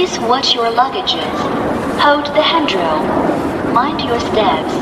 Please watch your luggages. Hold the handrail. Mind your steps.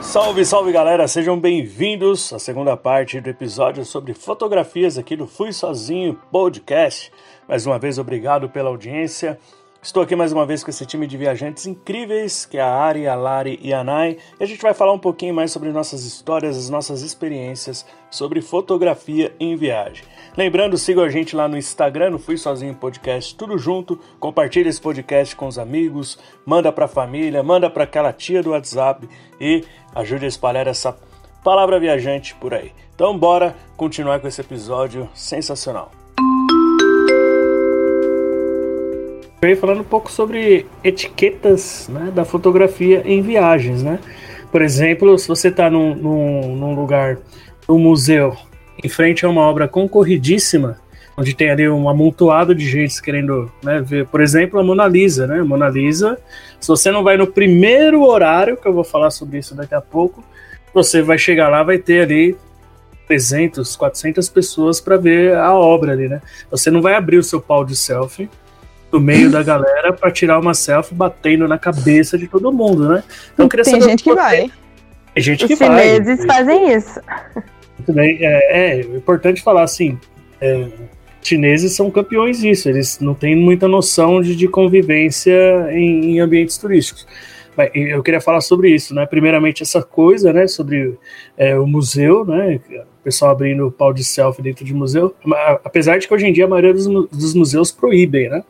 Salve, salve galera, sejam bem-vindos à segunda parte do episódio sobre fotografias aqui do Fui Sozinho Podcast. Mais uma vez, obrigado pela audiência. Estou aqui mais uma vez com esse time de viajantes incríveis, que é a Ari, a Lari e a Nai, e a gente vai falar um pouquinho mais sobre nossas histórias, as nossas experiências sobre fotografia em viagem. Lembrando, siga a gente lá no Instagram, no Fui Sozinho Podcast, tudo junto. Compartilhe esse podcast com os amigos, manda para a família, manda para aquela tia do WhatsApp e ajude a espalhar essa palavra viajante por aí. Então, bora continuar com esse episódio sensacional. Eu falando um pouco sobre etiquetas né, da fotografia em viagens, né? Por exemplo, se você está num, num, num, lugar, um museu, em frente a uma obra concorridíssima, onde tem ali um amontoado de gente querendo né, ver, por exemplo, a Mona Lisa, né? Mona Lisa, se você não vai no primeiro horário, que eu vou falar sobre isso daqui a pouco, você vai chegar lá, vai ter ali 300, 400 pessoas para ver a obra ali, né? Você não vai abrir o seu pau de selfie no meio da galera para tirar uma selfie batendo na cabeça de todo mundo, né? Então, Tem gente que vai. Tem gente Os que vai. Os chineses fazem isso. Muito bem. É, é importante falar assim. É, chineses são campeões disso. Eles não têm muita noção de, de convivência em, em ambientes turísticos eu queria falar sobre isso, né? Primeiramente essa coisa, né? Sobre é, o museu, né? O pessoal abrindo pau de selfie dentro de museu, apesar de que hoje em dia a maioria dos, dos museus proíbem, né?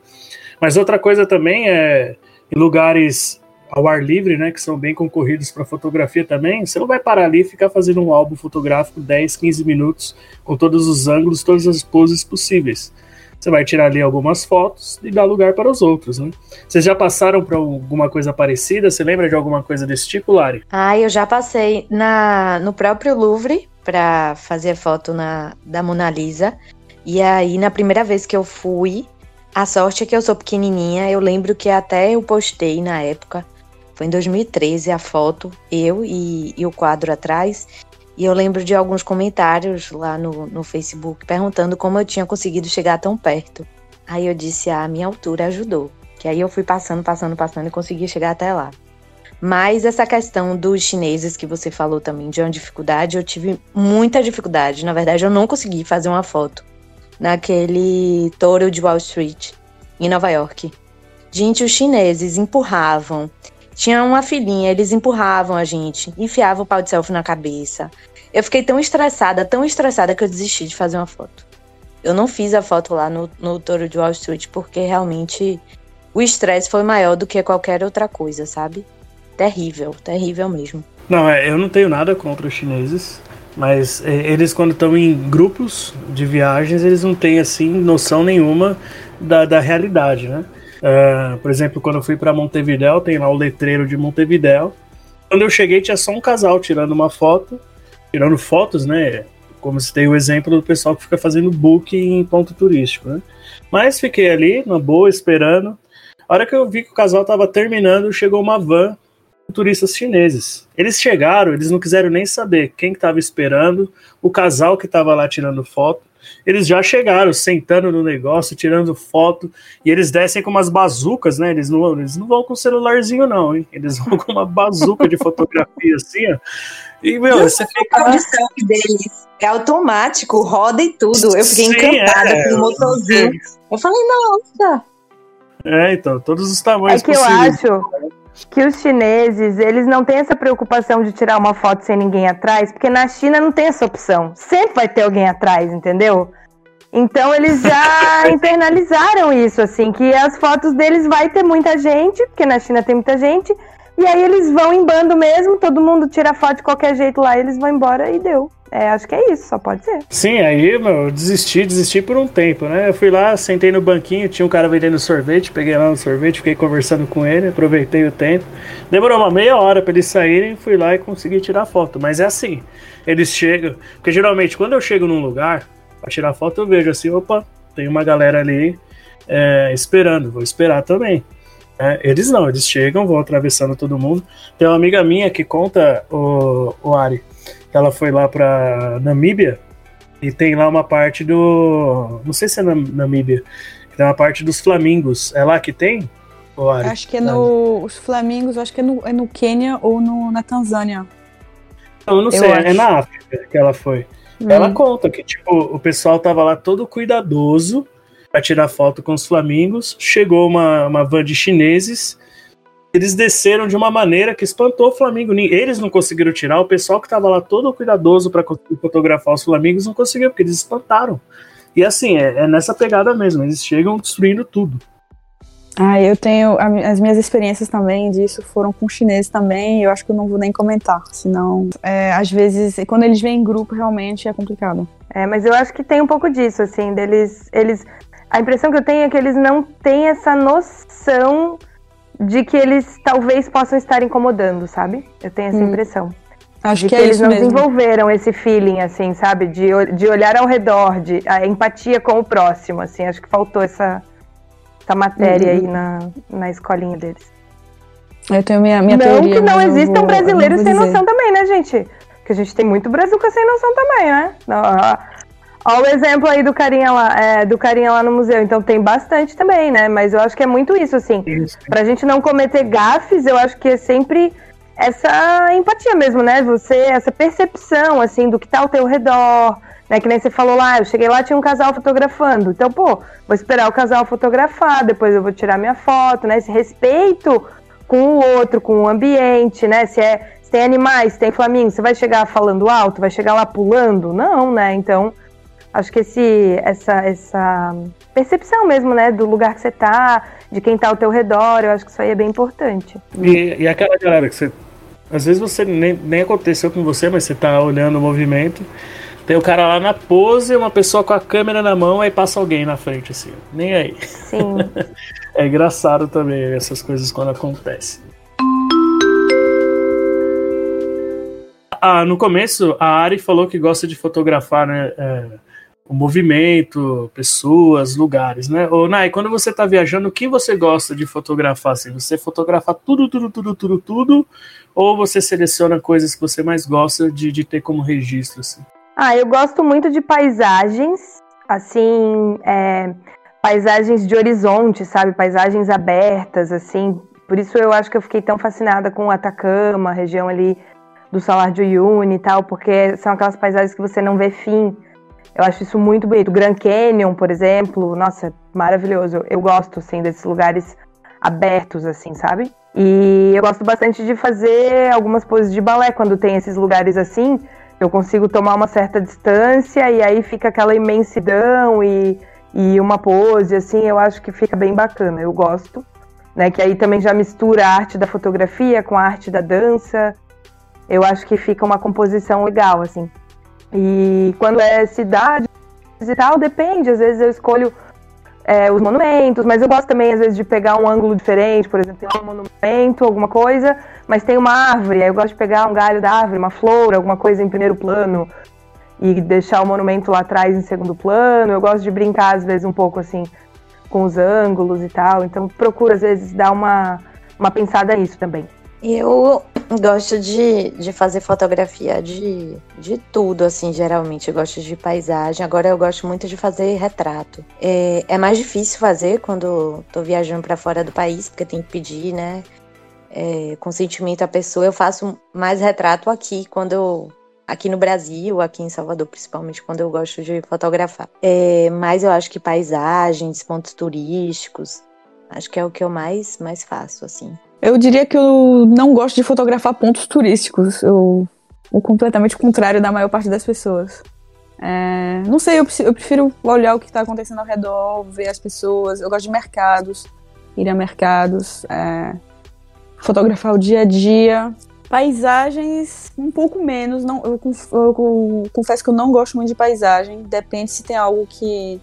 Mas outra coisa também é em lugares ao ar livre, né, que são bem concorridos para fotografia também, você não vai parar ali e ficar fazendo um álbum fotográfico 10, 15 minutos com todos os ângulos, todas as poses possíveis. Você vai tirar ali algumas fotos e dar lugar para os outros, né? Vocês já passaram por alguma coisa parecida? Você lembra de alguma coisa desse tipo, Lari? Ah, eu já passei na, no próprio Louvre para fazer foto na, da Mona Lisa. E aí, na primeira vez que eu fui, a sorte é que eu sou pequenininha. Eu lembro que até eu postei na época. Foi em 2013 a foto, eu e, e o quadro atrás. E eu lembro de alguns comentários lá no, no Facebook perguntando como eu tinha conseguido chegar tão perto. Aí eu disse: ah, a minha altura ajudou. Que aí eu fui passando, passando, passando e consegui chegar até lá. Mas essa questão dos chineses que você falou também de uma dificuldade, eu tive muita dificuldade. Na verdade, eu não consegui fazer uma foto naquele touro de Wall Street, em Nova York. Gente, os chineses empurravam. Tinha uma filhinha, eles empurravam a gente, enfiavam o pau de selfie na cabeça. Eu fiquei tão estressada, tão estressada que eu desisti de fazer uma foto. Eu não fiz a foto lá no, no Touro de Wall Street porque realmente o estresse foi maior do que qualquer outra coisa, sabe? Terrível, terrível mesmo. Não, é, eu não tenho nada contra os chineses. Mas é, eles, quando estão em grupos de viagens, eles não têm, assim, noção nenhuma da, da realidade, né? Uh, por exemplo, quando eu fui para Montevidéu, tem lá o letreiro de Montevidéu. Quando eu cheguei, tinha só um casal tirando uma foto, tirando fotos, né? Como se tem o exemplo do pessoal que fica fazendo book em ponto turístico, né? Mas fiquei ali, na boa, esperando. A hora que eu vi que o casal estava terminando, chegou uma van turistas chineses. Eles chegaram, eles não quiseram nem saber quem estava esperando, o casal que estava lá tirando foto. Eles já chegaram, sentando no negócio, tirando foto, e eles descem com umas bazucas, né? Eles não, eles não vão com celularzinho, não, hein? Eles vão com uma bazuca de fotografia assim, ó. E, meu, você fica. O selfie deles é automático, roda e tudo. Eu fiquei Sim, encantada é, com o motorzinho. Eu falei, nossa! É, então, todos os tamanhos É que possíveis. eu acho que os chineses, eles não têm essa preocupação de tirar uma foto sem ninguém atrás, porque na China não tem essa opção. Sempre vai ter alguém atrás, entendeu? Então eles já internalizaram isso, assim, que as fotos deles vai ter muita gente, porque na China tem muita gente, e aí eles vão em bando mesmo, todo mundo tira foto de qualquer jeito lá, eles vão embora e deu. É, acho que é isso, só pode ser. Sim, aí, meu, eu desisti, desisti por um tempo, né? Eu fui lá, sentei no banquinho, tinha um cara vendendo sorvete, peguei lá no sorvete, fiquei conversando com ele, aproveitei o tempo. Demorou uma meia hora para eles saírem, fui lá e consegui tirar foto. Mas é assim, eles chegam, porque geralmente quando eu chego num lugar para tirar foto, eu vejo assim, opa, tem uma galera ali é, esperando, vou esperar também. É, eles não, eles chegam, vão atravessando todo mundo. Tem uma amiga minha que conta, o, o Ari, ela foi lá pra Namíbia e tem lá uma parte do. Não sei se é na Namíbia. Tem uma parte dos flamingos. É lá que tem? Acho que é no. Os flamingos, acho que é no, é no Quênia ou no, na Tanzânia. Não, eu não sei, é na África que ela foi. Hum. Ela conta que, tipo, o pessoal tava lá todo cuidadoso para tirar foto com os flamingos. Chegou uma, uma van de chineses. Eles desceram de uma maneira que espantou o Flamengo. Eles não conseguiram tirar, o pessoal que tava lá todo cuidadoso para fotografar os flamingos não conseguiu, porque eles espantaram. E assim, é, é nessa pegada mesmo, eles chegam destruindo tudo. Ah, eu tenho. As minhas experiências também disso foram com chineses também, eu acho que eu não vou nem comentar, senão. É, às vezes, quando eles vêm em grupo, realmente é complicado. É, mas eu acho que tem um pouco disso, assim, deles. Eles, a impressão que eu tenho é que eles não têm essa noção de que eles talvez possam estar incomodando, sabe? Eu tenho essa hum. impressão. Acho de que, que é eles não mesmo. desenvolveram esse feeling, assim, sabe? De, de olhar ao redor, de a empatia com o próximo, assim. Acho que faltou essa, essa matéria uhum. aí na, na escolinha deles. Eu tenho minha, minha não teoria. que não existam vou, brasileiros sem noção também, né, gente? Que a gente tem muito brazuca sem noção também, né? Olha o exemplo aí do carinha lá, é, do carinha lá no museu. Então tem bastante também, né? Mas eu acho que é muito isso, assim. Isso. Pra gente não cometer gafes, eu acho que é sempre essa empatia mesmo, né? Você, essa percepção, assim, do que tá ao teu redor, né? Que nem você falou lá, eu cheguei lá, tinha um casal fotografando. Então, pô, vou esperar o casal fotografar, depois eu vou tirar minha foto, né? Esse respeito com o outro, com o ambiente, né? Se, é, se tem animais, se tem flamingos, você vai chegar falando alto, vai chegar lá pulando? Não, né? Então, acho que esse, essa, essa percepção mesmo, né? Do lugar que você tá, de quem tá ao teu redor, eu acho que isso aí é bem importante. E, e aquela galera que você às vezes você nem, nem aconteceu com você, mas você tá olhando o movimento. Tem o cara lá na pose, uma pessoa com a câmera na mão, aí passa alguém na frente, assim. Nem aí. Sim. é engraçado também essas coisas quando acontecem. Ah, no começo, a Ari falou que gosta de fotografar, né? É, o movimento, pessoas, lugares, né? Ô, Nai, quando você tá viajando, o que você gosta de fotografar? Assim, você fotografa tudo, tudo, tudo, tudo, tudo? Ou você seleciona coisas que você mais gosta de, de ter como registro, assim? Ah, eu gosto muito de paisagens, assim, é, paisagens de horizonte, sabe? Paisagens abertas, assim. Por isso eu acho que eu fiquei tão fascinada com o Atacama, a região ali do Salar de Uyuni e tal, porque são aquelas paisagens que você não vê fim eu acho isso muito bonito. Grand Canyon, por exemplo, nossa, maravilhoso. Eu gosto, assim, desses lugares abertos, assim, sabe? E eu gosto bastante de fazer algumas poses de balé quando tem esses lugares assim. Eu consigo tomar uma certa distância e aí fica aquela imensidão e, e uma pose, assim, eu acho que fica bem bacana. Eu gosto. Né, que aí também já mistura a arte da fotografia com a arte da dança. Eu acho que fica uma composição legal, assim. E quando é cidade e tal, depende. Às vezes eu escolho é, os monumentos, mas eu gosto também, às vezes, de pegar um ângulo diferente. Por exemplo, tem um monumento, alguma coisa, mas tem uma árvore. Aí eu gosto de pegar um galho da árvore, uma flor, alguma coisa em primeiro plano e deixar o monumento lá atrás em segundo plano. Eu gosto de brincar, às vezes, um pouco assim com os ângulos e tal. Então, procuro, às vezes, dar uma, uma pensada nisso também. Eu gosto de, de fazer fotografia de, de tudo, assim, geralmente. Eu gosto de paisagem. Agora eu gosto muito de fazer retrato. É, é mais difícil fazer quando tô viajando para fora do país, porque tem que pedir, né? É, consentimento à pessoa. Eu faço mais retrato aqui, quando eu. Aqui no Brasil, aqui em Salvador, principalmente, quando eu gosto de fotografar. É, mas eu acho que paisagens, pontos turísticos, acho que é o que eu mais, mais faço, assim. Eu diria que eu não gosto de fotografar pontos turísticos. Eu, o completamente contrário da maior parte das pessoas. É, não sei, eu, eu, prefiro olhar o que está acontecendo ao redor, ver as pessoas. Eu gosto de mercados, ir a mercados, é, fotografar o dia a dia. Paisagens, um pouco menos. Não, eu, eu, eu, confesso que eu não gosto muito de paisagem. Depende se tem algo que.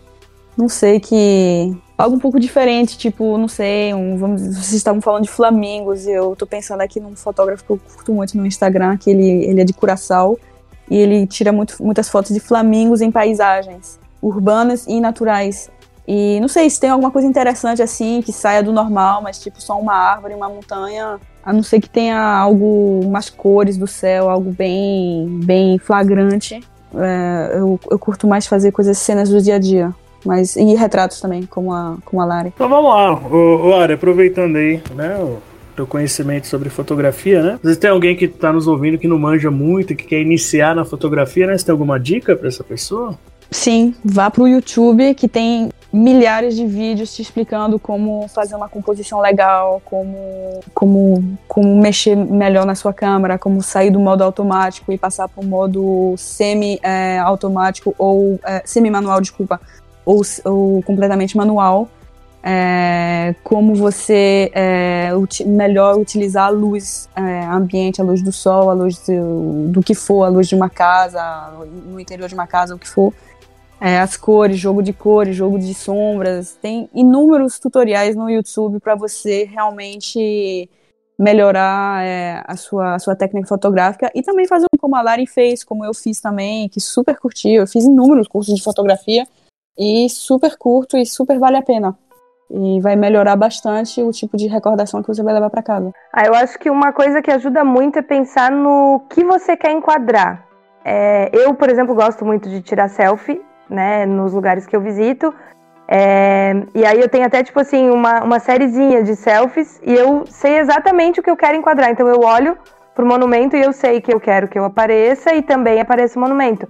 Não sei, que algo um pouco diferente, tipo, não sei, um, vamos, vocês estavam falando de flamingos, e eu tô pensando aqui num fotógrafo que eu curto muito no Instagram, que ele, ele é de Curaçao, e ele tira muito, muitas fotos de flamingos em paisagens urbanas e naturais. E não sei se tem alguma coisa interessante assim, que saia do normal, mas tipo só uma árvore, uma montanha, a não ser que tenha algo, umas cores do céu, algo bem, bem flagrante. É, eu, eu curto mais fazer coisas, cenas do dia a dia. Mas, e retratos também, como a, como a Lari. Então vamos lá, o, Lari, aproveitando aí, né, o teu conhecimento sobre fotografia, né? Vezes tem alguém que está nos ouvindo que não manja muito, que quer iniciar na fotografia, né? Você tem alguma dica para essa pessoa? Sim, vá pro YouTube que tem milhares de vídeos te explicando como fazer uma composição legal, como, como, como mexer melhor na sua câmera, como sair do modo automático e passar para o modo semi-automático é, ou é, semi-manual, desculpa, ou, ou completamente manual. É, como você é, uti melhor utilizar a luz é, ambiente, a luz do sol, a luz do, do, que for, a luz de uma casa, no interior de uma casa, o que for é, as cores, jogo de cores, jogo de sombras. Tem inúmeros tutoriais no YouTube para você realmente melhorar é, a, sua, a sua técnica fotográfica e também fazer como a Lari fez, como eu fiz também, que super curti. Eu fiz inúmeros cursos de fotografia e super curto e super vale a pena. E vai melhorar bastante o tipo de recordação que você vai levar para casa. Ah, eu acho que uma coisa que ajuda muito é pensar no que você quer enquadrar. É, eu, por exemplo, gosto muito de tirar selfie né, nos lugares que eu visito. É, e aí eu tenho até, tipo assim, uma, uma sériezinha de selfies e eu sei exatamente o que eu quero enquadrar. Então eu olho pro monumento e eu sei que eu quero que eu apareça e também apareça o monumento.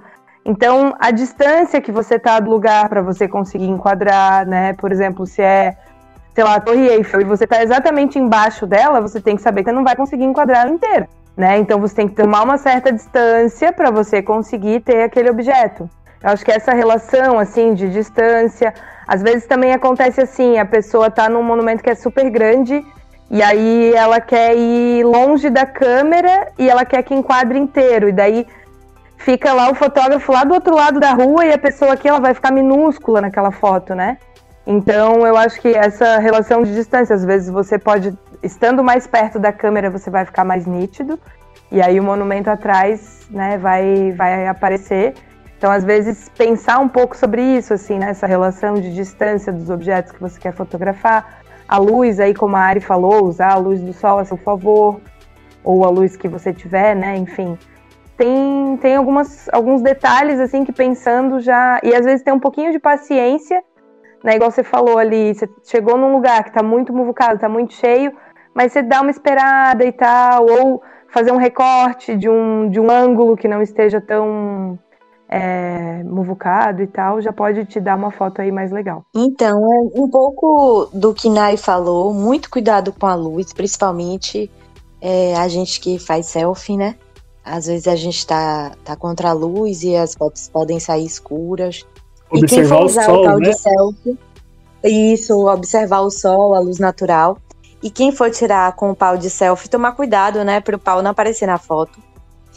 Então, a distância que você tá do lugar para você conseguir enquadrar, né? Por exemplo, se é, sei lá, a Torre Eiffel e você tá exatamente embaixo dela, você tem que saber que você não vai conseguir enquadrar ela inteira, né? Então, você tem que tomar uma certa distância para você conseguir ter aquele objeto. Eu acho que essa relação, assim, de distância. Às vezes também acontece assim: a pessoa tá num monumento que é super grande e aí ela quer ir longe da câmera e ela quer que enquadre inteiro. E daí fica lá o fotógrafo lá do outro lado da rua e a pessoa aqui ela vai ficar minúscula naquela foto, né? Então eu acho que essa relação de distância, às vezes você pode, estando mais perto da câmera, você vai ficar mais nítido. E aí o monumento atrás, né, vai, vai aparecer. Então, às vezes, pensar um pouco sobre isso, assim, né? Relação de distância dos objetos que você quer fotografar. A luz, aí, como a Ari falou, usar a luz do sol a seu favor, ou a luz que você tiver, né? Enfim. Tem, tem algumas, alguns detalhes, assim, que pensando já. E às vezes tem um pouquinho de paciência, né? Igual você falou ali, você chegou num lugar que tá muito muvucado, tá muito cheio, mas você dá uma esperada e tal, ou fazer um recorte de um, de um ângulo que não esteja tão é, muvucado e tal, já pode te dar uma foto aí mais legal. Então, é um pouco do que Nai falou, muito cuidado com a luz, principalmente é, a gente que faz selfie, né? Às vezes a gente tá, tá contra a luz e as fotos podem sair escuras. Observar e quem for usar o, sol, o tal né? de selfie, isso, observar o sol, a luz natural. E quem for tirar com o pau de selfie, tomar cuidado, né? Para o pau não aparecer na foto.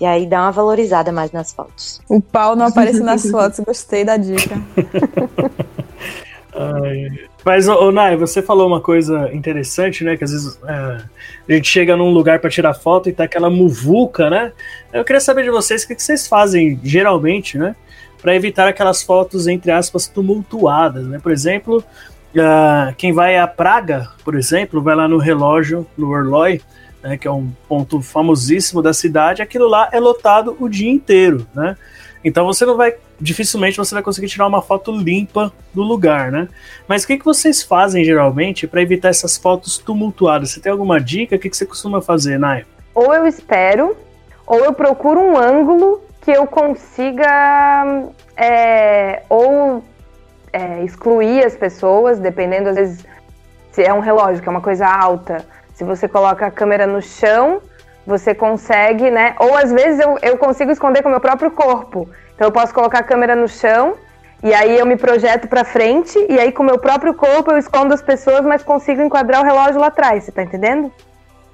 E aí dá uma valorizada mais nas fotos. O pau não aparece nas fotos, gostei da dica. Ai. Mas, ô, Nai, você falou uma coisa interessante, né? Que às vezes é, a gente chega num lugar para tirar foto e tá aquela muvuca, né? Eu queria saber de vocês o que, que vocês fazem geralmente, né? Para evitar aquelas fotos, entre aspas, tumultuadas, né? Por exemplo, uh, quem vai à Praga, por exemplo, vai lá no relógio, no Orloi, né, que é um ponto famosíssimo da cidade, aquilo lá é lotado o dia inteiro, né? Então você não vai, dificilmente você vai conseguir tirar uma foto limpa do lugar, né? Mas o que, que vocês fazem geralmente para evitar essas fotos tumultuadas? Você tem alguma dica? O que, que você costuma fazer, Nai? Ou eu espero, ou eu procuro um ângulo que eu consiga é, ou é, excluir as pessoas, dependendo às vezes se é um relógio que é uma coisa alta se você coloca a câmera no chão, você consegue, né? Ou às vezes eu, eu consigo esconder com o meu próprio corpo. Então eu posso colocar a câmera no chão e aí eu me projeto para frente e aí com o meu próprio corpo eu escondo as pessoas, mas consigo enquadrar o relógio lá atrás, você tá entendendo?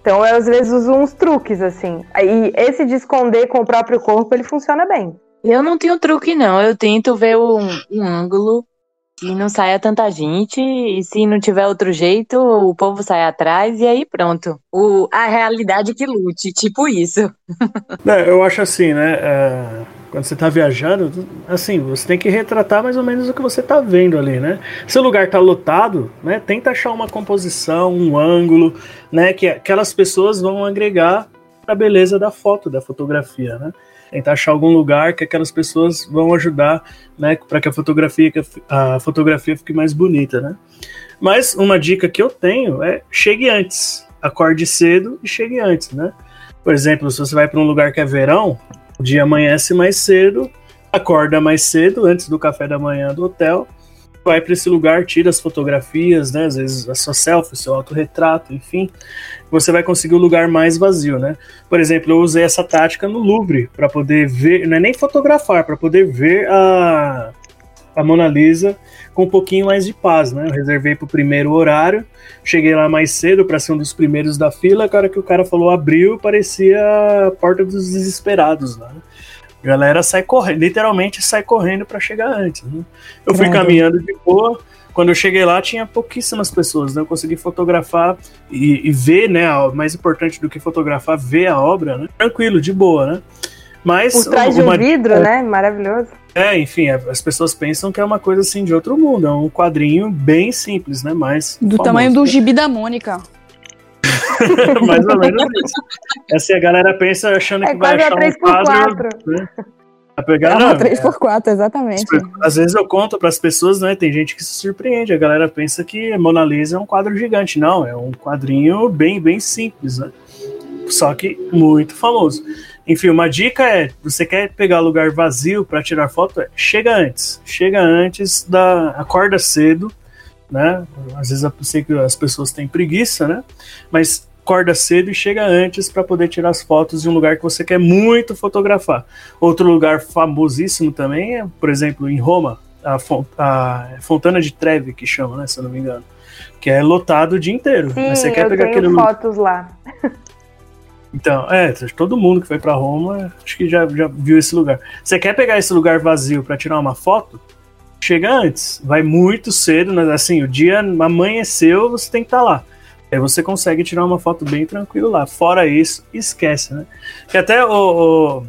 Então eu às vezes uso uns truques assim. Aí esse de esconder com o próprio corpo, ele funciona bem. Eu não tenho truque não, eu tento ver um, um ângulo que não saia tanta gente e se não tiver outro jeito, o povo sai atrás e aí pronto. O, a realidade que lute, tipo isso. É, eu acho assim, né? É, quando você está viajando, assim, você tem que retratar mais ou menos o que você está vendo ali, né? Se o lugar está lotado, né, tenta achar uma composição, um ângulo, né, que aquelas pessoas vão agregar a beleza da foto, da fotografia, né? Tentar achar algum lugar que aquelas pessoas vão ajudar, né, para que a fotografia, a fotografia fique mais bonita, né? Mas uma dica que eu tenho é chegue antes, acorde cedo e chegue antes, né? Por exemplo, se você vai para um lugar que é verão, o dia amanhece mais cedo, acorda mais cedo, antes do café da manhã do hotel, vai para esse lugar, tira as fotografias, né? Às vezes a sua selfie, seu autorretrato, enfim, você vai conseguir o um lugar mais vazio, né? Por exemplo, eu usei essa tática no Louvre para poder ver, não é nem fotografar, para poder ver a, a Mona Lisa com um pouquinho mais de paz, né? Eu reservei para o primeiro horário, cheguei lá mais cedo para ser um dos primeiros da fila, a hora que o cara falou abriu, parecia a porta dos desesperados lá. Né? A galera sai correndo, literalmente sai correndo para chegar antes. Né? Eu fui caminhando de boa, quando eu cheguei lá tinha pouquíssimas pessoas, né? Eu consegui fotografar e, e ver, né? Mais importante do que fotografar, ver a obra, né? Tranquilo, de boa, né? Mas por trás de um vidro, é, né? Maravilhoso. É, enfim, as pessoas pensam que é uma coisa assim de outro mundo. É um quadrinho bem simples, né? Mas. Do famoso. tamanho do gibi da Mônica. Mais ou menos isso. Assim, a galera pensa achando é que vai achar um quadro. Né? A pegar, é uma 3x4, exatamente. Às vezes eu conto para as pessoas, né? Tem gente que se surpreende. A galera pensa que Mona Lisa é um quadro gigante. Não, é um quadrinho bem, bem simples, né? Só que muito famoso. Enfim, uma dica é: você quer pegar lugar vazio para tirar foto? É, chega antes. Chega antes da. Acorda cedo, né? Às vezes eu sei que as pessoas têm preguiça, né? Mas acorda cedo e chega antes para poder tirar as fotos de um lugar que você quer muito fotografar. Outro lugar famosíssimo também é, por exemplo, em Roma, a, Font a Fontana de Trevi, que chama, né? Se eu não me engano. Que é lotado o dia inteiro. Sim, Mas você quer eu pegar tenho aquele fotos lá. Então, é, todo mundo que foi para Roma, acho que já, já viu esse lugar. Você quer pegar esse lugar vazio para tirar uma foto? Chega antes, vai muito cedo, né? assim, o dia amanheceu, você tem que estar tá lá. Aí você consegue tirar uma foto bem tranquilo lá. Fora isso, esquece, né? Que até o, o,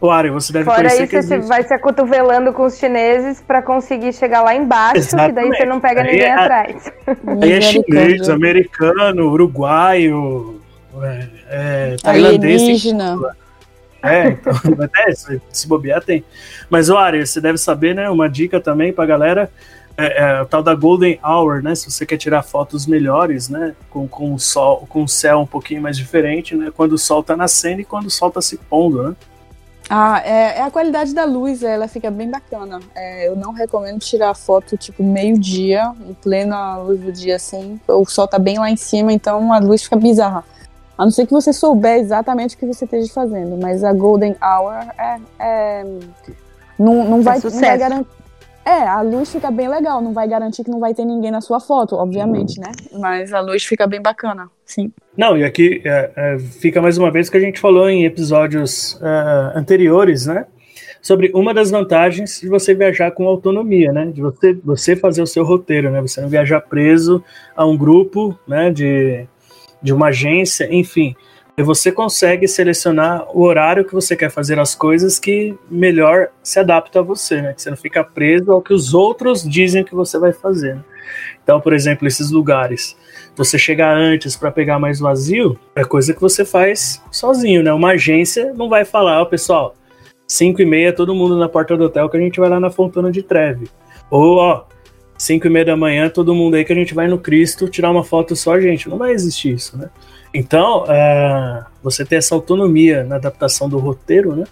o Ari, você deve Fora conhecer isso, que você vai se acotovelando com os chineses para conseguir chegar lá embaixo, Exatamente. que daí você não pega aí ninguém é, atrás. Aí é chinês, americano, uruguaio, é, é, tailandês. Alienígena. É, então, até se, se bobear tem. Mas, Ari, você deve saber, né? Uma dica também pra galera. É, é, o tal da Golden Hour, né? Se você quer tirar fotos melhores, né? Com, com o sol, com o céu um pouquinho mais diferente, né? Quando o sol tá nascendo e quando o sol tá se pondo, né? Ah, é, é a qualidade da luz, ela fica bem bacana. É, eu não recomendo tirar foto tipo meio-dia, em plena luz do dia assim. O sol tá bem lá em cima, então a luz fica bizarra. A não ser que você souber exatamente o que você esteja fazendo, mas a Golden Hour é, é não, não, vai, não vai garantir. É, a luz fica bem legal, não vai garantir que não vai ter ninguém na sua foto, obviamente, né? Mas a luz fica bem bacana, sim. Não, e aqui é, é, fica mais uma vez que a gente falou em episódios é, anteriores, né? Sobre uma das vantagens de você viajar com autonomia, né? De você, você fazer o seu roteiro, né? Você não viajar preso a um grupo, né? De de uma agência, enfim. E você consegue selecionar o horário que você quer fazer as coisas que melhor se adapta a você, né? Que você não fica preso ao que os outros dizem que você vai fazer. Né? Então, por exemplo, esses lugares, você chegar antes para pegar mais vazio, é coisa que você faz sozinho, né? Uma agência não vai falar, ó, oh, pessoal, 5 e meia todo mundo na porta do hotel que a gente vai lá na Fontana de Treve. Ou, ó, 5 e meia da manhã, todo mundo aí que a gente vai no Cristo tirar uma foto só gente. Não vai existir isso, né? Então, uh, você ter essa autonomia na adaptação do roteiro, né?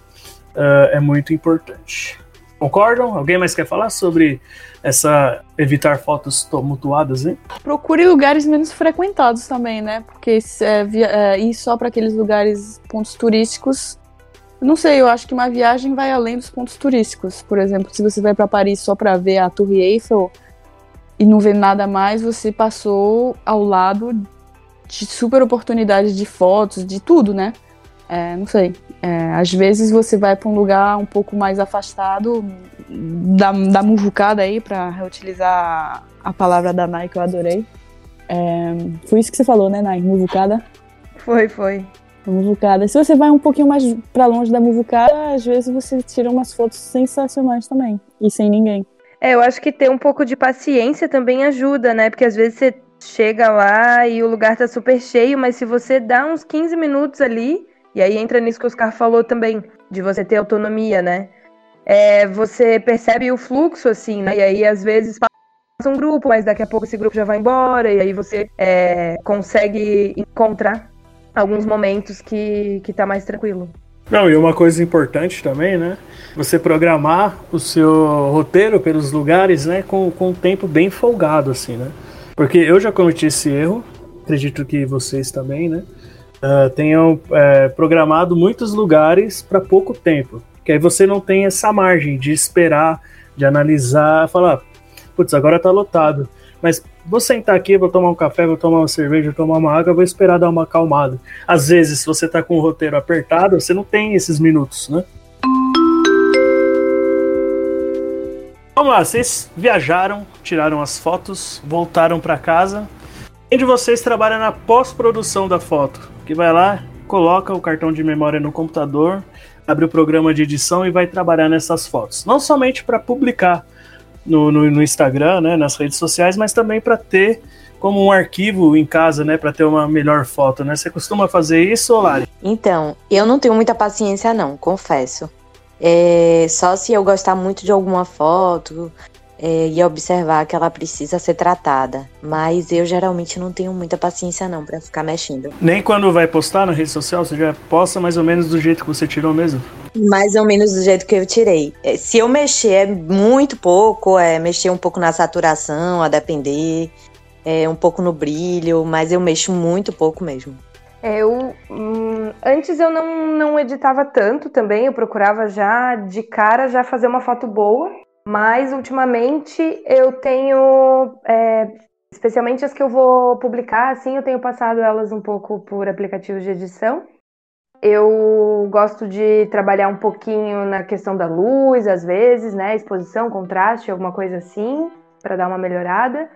Uh, é muito importante. Concordam? Alguém mais quer falar sobre essa evitar fotos tumultuadas, hein? Procure lugares menos frequentados também, né? Porque é, via, é, ir só para aqueles lugares, pontos turísticos, não sei, eu acho que uma viagem vai além dos pontos turísticos. Por exemplo, se você vai para Paris só para ver a Torre Eiffel, e não vê nada mais, você passou ao lado de super oportunidades de fotos, de tudo, né? É, não sei. É, às vezes você vai para um lugar um pouco mais afastado da, da muvucada aí, para reutilizar a palavra da Nike que eu adorei. É, foi isso que você falou, né, Nai? Muvucada? Foi, foi. Muvucada. Se você vai um pouquinho mais pra longe da muvucada, às vezes você tira umas fotos sensacionais também. E sem ninguém. É, eu acho que ter um pouco de paciência também ajuda, né? Porque às vezes você chega lá e o lugar tá super cheio, mas se você dá uns 15 minutos ali, e aí entra nisso que o Oscar falou também, de você ter autonomia, né? É, você percebe o fluxo, assim, né? E aí às vezes passa um grupo, mas daqui a pouco esse grupo já vai embora, e aí você é, consegue encontrar alguns momentos que, que tá mais tranquilo. Não, e uma coisa importante também, né? Você programar o seu roteiro pelos lugares, né? Com, com um tempo bem folgado, assim, né? Porque eu já cometi esse erro, acredito que vocês também, né? Uh, tenham é, programado muitos lugares para pouco tempo. Que aí você não tem essa margem de esperar, de analisar, falar, putz, agora tá lotado. Mas vou sentar aqui, vou tomar um café, vou tomar uma cerveja, vou tomar uma água, vou esperar dar uma acalmada. Às vezes, se você tá com o roteiro apertado, você não tem esses minutos, né? Vamos lá, vocês viajaram, tiraram as fotos, voltaram para casa. Quem de vocês trabalha na pós-produção da foto? Que vai lá, coloca o cartão de memória no computador, abre o programa de edição e vai trabalhar nessas fotos. Não somente para publicar no, no, no, Instagram, né, nas redes sociais, mas também para ter como um arquivo em casa, né, para ter uma melhor foto, né? Você costuma fazer isso, Lari? Então, eu não tenho muita paciência não, confesso. É, só se eu gostar muito de alguma foto é, e observar que ela precisa ser tratada. Mas eu geralmente não tenho muita paciência não para ficar mexendo. Nem quando vai postar na rede social, você já posta mais ou menos do jeito que você tirou mesmo? Mais ou menos do jeito que eu tirei. É, se eu mexer é muito pouco, é mexer um pouco na saturação, a depender, é, um pouco no brilho, mas eu mexo muito pouco mesmo. É, eu hum, antes eu não, não editava tanto também, eu procurava já de cara já fazer uma foto boa, mas ultimamente eu tenho, é, especialmente as que eu vou publicar, assim, eu tenho passado elas um pouco por aplicativos de edição. Eu gosto de trabalhar um pouquinho na questão da luz, às vezes, né, exposição, contraste, alguma coisa assim, para dar uma melhorada.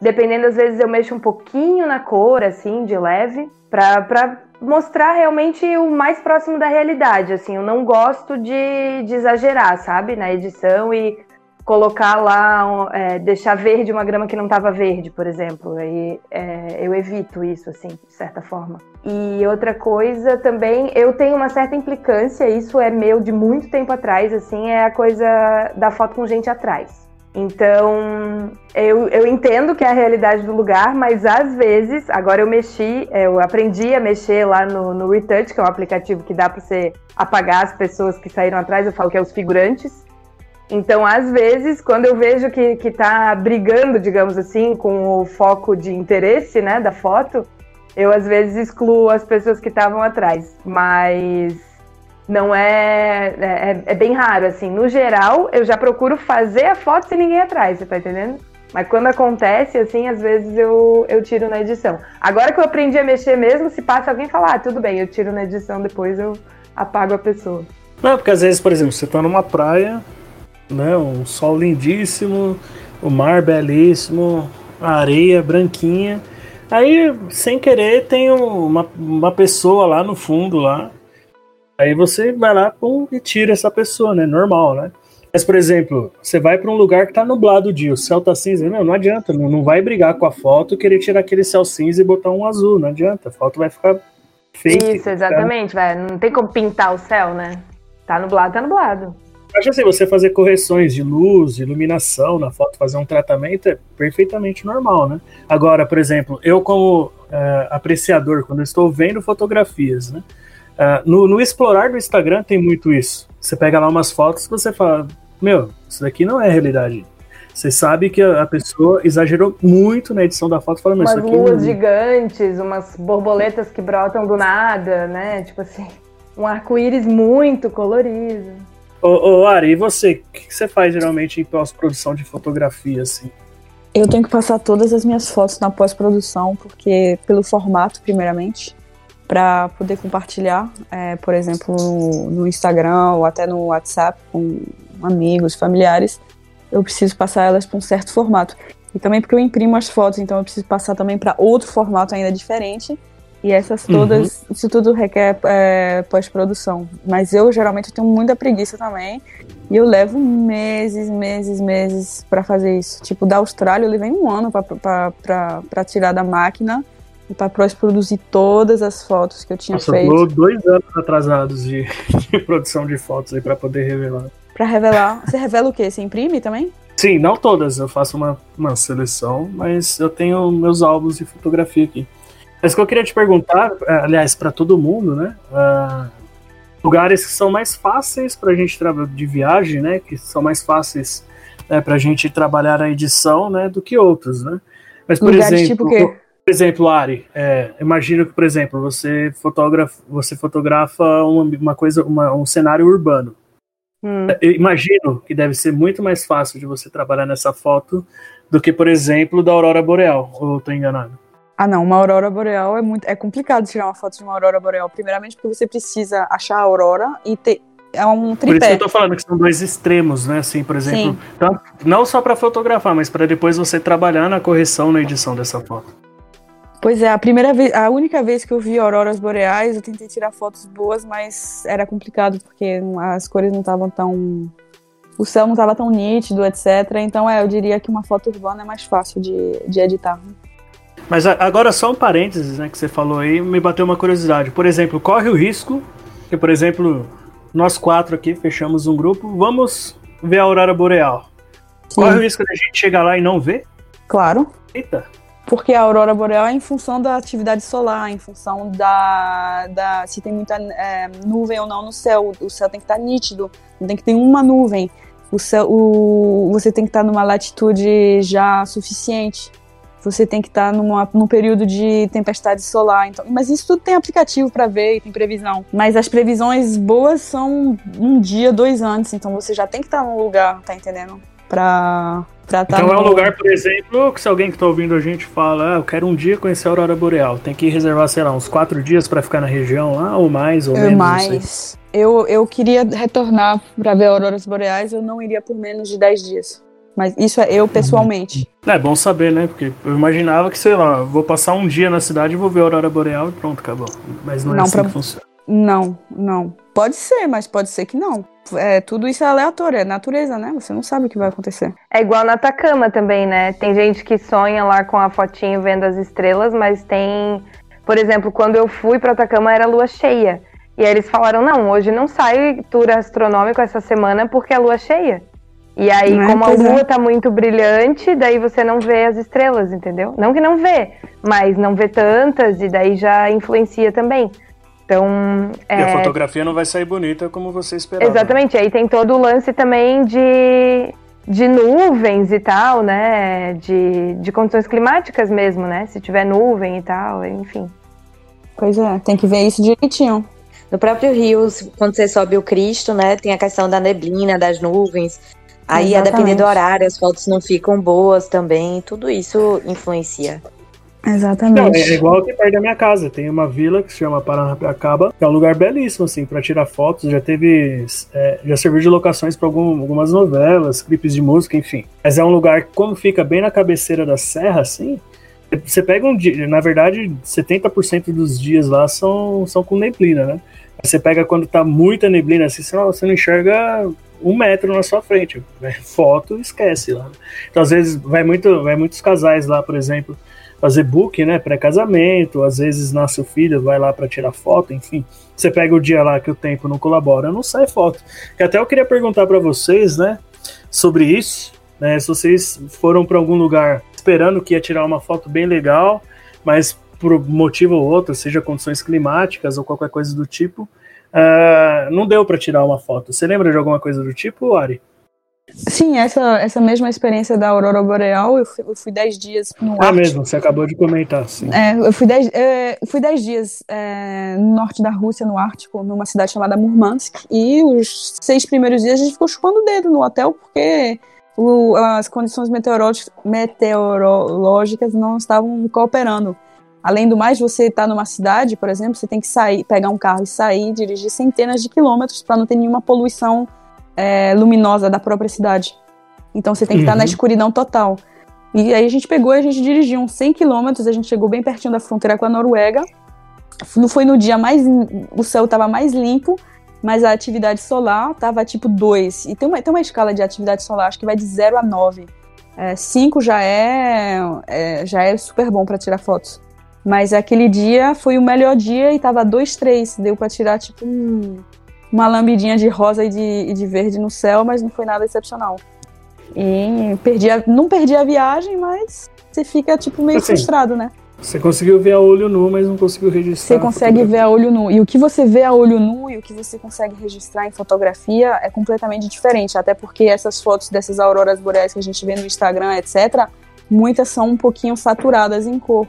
Dependendo, às vezes eu mexo um pouquinho na cor, assim, de leve para mostrar realmente o mais próximo da realidade. Assim, eu não gosto de, de exagerar, sabe, na edição e colocar lá, é, deixar verde uma grama que não estava verde, por exemplo. E, é, eu evito isso, assim, de certa forma. E outra coisa também, eu tenho uma certa implicância, isso é meu de muito tempo atrás, assim, é a coisa da foto com gente atrás. Então, eu, eu entendo que é a realidade do lugar, mas às vezes, agora eu mexi, é, eu aprendi a mexer lá no, no Retouch, que é um aplicativo que dá para você apagar as pessoas que saíram atrás, eu falo que é os figurantes. Então, às vezes, quando eu vejo que, que tá brigando, digamos assim, com o foco de interesse, né, da foto, eu às vezes excluo as pessoas que estavam atrás. Mas não é, é, é, é. bem raro, assim. No geral, eu já procuro fazer a foto sem ninguém atrás, você tá entendendo? Mas quando acontece, assim, às vezes eu, eu tiro na edição. Agora que eu aprendi a mexer mesmo, se passa alguém falar, ah, tudo bem, eu tiro na edição, depois eu apago a pessoa. Não, porque às vezes, por exemplo, você tá numa praia, né, um sol lindíssimo, o mar belíssimo, a areia branquinha. Aí, sem querer, tem uma, uma pessoa lá no fundo, lá, Aí você vai lá pum, e tira essa pessoa, né? Normal, né? Mas, por exemplo, você vai para um lugar que tá nublado o dia, o céu tá cinza, não, não adianta, não, não vai brigar com a foto, querer tirar aquele céu cinza e botar um azul, não adianta, a foto vai ficar feia. Isso, exatamente, vai, não tem como pintar o céu, né? Tá nublado, tá nublado. Acho assim, você fazer correções de luz, de iluminação na foto, fazer um tratamento é perfeitamente normal, né? Agora, por exemplo, eu como é, apreciador, quando estou vendo fotografias, né? Uh, no, no, explorar do Instagram tem muito isso. Você pega lá umas fotos que você fala, meu, isso daqui não é realidade. Você sabe que a, a pessoa exagerou muito na edição da foto, falando, umas isso luas não... gigantes, umas borboletas que brotam do nada, né? Tipo assim, um arco-íris muito colorido. Ô, ô Ari, e você? O que você faz geralmente em pós-produção de fotografia, assim? Eu tenho que passar todas as minhas fotos na pós-produção, porque pelo formato, primeiramente para poder compartilhar, é, por exemplo, no, no, Instagram ou até no WhatsApp com amigos, familiares, eu preciso passar elas para um certo formato. E também porque eu imprimo as fotos, então eu preciso passar também para outro formato ainda diferente. E essas todas, isso tudo requer é, pós-produção. Mas eu geralmente tenho muita preguiça também. E eu levo meses, meses, meses pra fazer isso. Tipo, da Austrália eu levei um ano pra tirar da máquina e pra pós-produzir todas as fotos que eu tinha Nossa, feito. eu dois anos atrasados de, de produção de fotos aí pra poder revelar. Pra revelar. Você revela o quê? Você imprime também? Sim, não todas, eu faço uma, uma seleção, mas eu tenho meus álbuns de fotografia aqui. Mas o que eu queria te perguntar, eh, aliás, para todo mundo, né? ah, lugares que são mais fáceis para a gente trabalhar de viagem, né? Que são mais fáceis né, para a gente trabalhar a edição, né? Do que outros, né? Mas por Lugares exemplo, tipo por exemplo, Ari, é, imagino que, por exemplo, você fotografa, você fotografa uma, uma coisa, uma- um cenário urbano. Hum. Eu imagino que deve ser muito mais fácil de você trabalhar nessa foto do que, por exemplo, da aurora boreal. Ou tô enganado? Ah, não, uma aurora boreal é muito é complicado tirar uma foto de uma aurora boreal. Primeiramente porque você precisa achar a aurora e ter é um Por isso que tripé. eu tô falando que são dois extremos, né? Assim, por exemplo, Sim. tanto- não só para fotografar, mas para depois você trabalhar na correção, na edição dessa foto. Pois é, a primeira vez, a única vez que eu vi auroras boreais, eu tentei tirar fotos boas, mas era complicado porque as cores não estavam tão o céu não estava tão nítido, etc. Então, é, eu diria que uma foto urbana é mais fácil de, de editar. Mas agora só um parênteses, né, que você falou aí, me bateu uma curiosidade. Por exemplo, corre o risco que, por exemplo, nós quatro aqui fechamos um grupo, vamos ver a aurora boreal. Corre o risco da gente chegar lá e não ver? Claro. Eita. Porque a aurora boreal é em função da atividade solar, em função da, da se tem muita é, nuvem ou não no céu. O céu tem que estar nítido, não tem que ter uma nuvem. O céu, o, você tem que estar numa latitude já suficiente. Você tem que estar numa, num período de tempestade solar. Então, mas isso tudo tem aplicativo para ver e tem previsão. Mas as previsões boas são um dia, dois antes. Então você já tem que estar no lugar, tá entendendo? Pra estar Então é um lugar, por exemplo, que se alguém que tá ouvindo a gente fala, ah, eu quero um dia conhecer a aurora boreal, tem que reservar, sei lá, uns quatro dias para ficar na região lá, ou mais, ou Eu menos, não sei. mais. Eu, eu queria retornar para ver auroras boreais, eu não iria por menos de 10 dias. Mas isso é eu pessoalmente. É bom saber, né? Porque eu imaginava que, sei lá, vou passar um dia na cidade e vou ver a aurora boreal e pronto, acabou. Mas não é Não, assim pra- que funciona. Não, não. Pode ser, mas pode ser que não. É, tudo isso é aleatório, é natureza, né? Você não sabe o que vai acontecer. É igual na Atacama também, né? Tem gente que sonha lá com a fotinho vendo as estrelas, mas tem. Por exemplo, quando eu fui pra Atacama era lua cheia. E aí eles falaram: não, hoje não sai tour astronômico essa semana porque é lua cheia. E aí, É, como a é. lua tá muito brilhante, daí você não vê as estrelas, entendeu? Não que não vê, mas não vê tantas, e daí já influencia também. Então, E a é, fotografia não vai sair bonita como você esperava. Exatamente, aí tem todo o lance também de, de nuvens e tal, né? De, de condições climáticas mesmo, né? Se tiver nuvem e tal, enfim. Pois é, tem que ver isso direitinho. No próprio Rio, quando você sobe o Cristo, né, tem a questão da neblina, das nuvens. Aí, a Exatamente. depender do horário, as fotos não ficam boas também. Tudo isso influencia. Não, Exatamente. é igual aqui perto da minha casa. Tem uma vila que se chama Paranapiacaba, que é um lugar belíssimo, assim, pra tirar fotos. Já teve. é, já serviu de locações pra algum- algumas novelas, clipes de música, enfim. Mas é um lugar que, como fica bem na cabeceira da serra, assim. Você pega um dia. Na verdade, 70% dos dias lá são, são com neblina, né? Você pega quando tá muita neblina, assim, você não, você não enxerga um metro na sua frente. né? Foto, esquece lá. Então, às vezes, vai, muito, vai muitos casais lá, por exemplo fazer book, né, pré-casamento, às vezes nasce o filho, vai lá para tirar foto, enfim. Você pega o dia lá que o tempo não colabora, não sai foto. Que até eu queria perguntar para vocês, né, sobre isso, né, se vocês foram para algum lugar esperando que ia tirar uma foto bem legal, mas por motivo ou outro, seja condições climáticas ou qualquer coisa do tipo, ah, não deu para tirar uma foto. Você lembra de alguma coisa do tipo, Ari? Sim, essa, essa mesma experiência da Aurora Boreal, eu fui, eu fui 10 dias no Ah, Ártico. mesmo, você acabou de comentar, sim. É, eu fui 10 é, fui dez dias é, no norte da Rússia, no Ártico, numa cidade chamada Murmansk. E os seis primeiros dias a gente ficou chupando o dedo no hotel, porque o- as condições meteorológicas não estavam cooperando. Além do mais, você está numa cidade, por exemplo, você tem que sair, pegar um carro e sair, dirigir centenas de quilômetros para não ter nenhuma poluição é, luminosa da própria cidade. Então você tem que estar na Uhum. escuridão total. E aí a gente pegou e a gente dirigiu uns 100 quilômetros, a gente chegou bem pertinho da fronteira com a Noruega. não foi no dia mais. O céu estava mais limpo, mas a atividade solar estava tipo 2. E tem uma, tem uma escala de atividade solar, acho que vai de 0 a 9. 5 é, já é, é, já é super bom para tirar fotos. Mas aquele dia foi o melhor dia e tava 2, 3. Deu para tirar tipo um, uma lambidinha de rosa e de, e de verde no céu, mas não foi nada excepcional. E perdi a, não perdi a viagem, mas você fica tipo meio assim, frustrado, né? Você conseguiu ver a olho nu, mas não conseguiu registrar. Você consegue ver a olho nu. E o que você vê a olho nu e o que você consegue registrar em fotografia é completamente diferente. Até porque essas fotos dessas auroras boreais que a gente vê no Instagram, etc., muitas são um pouquinho saturadas em cor.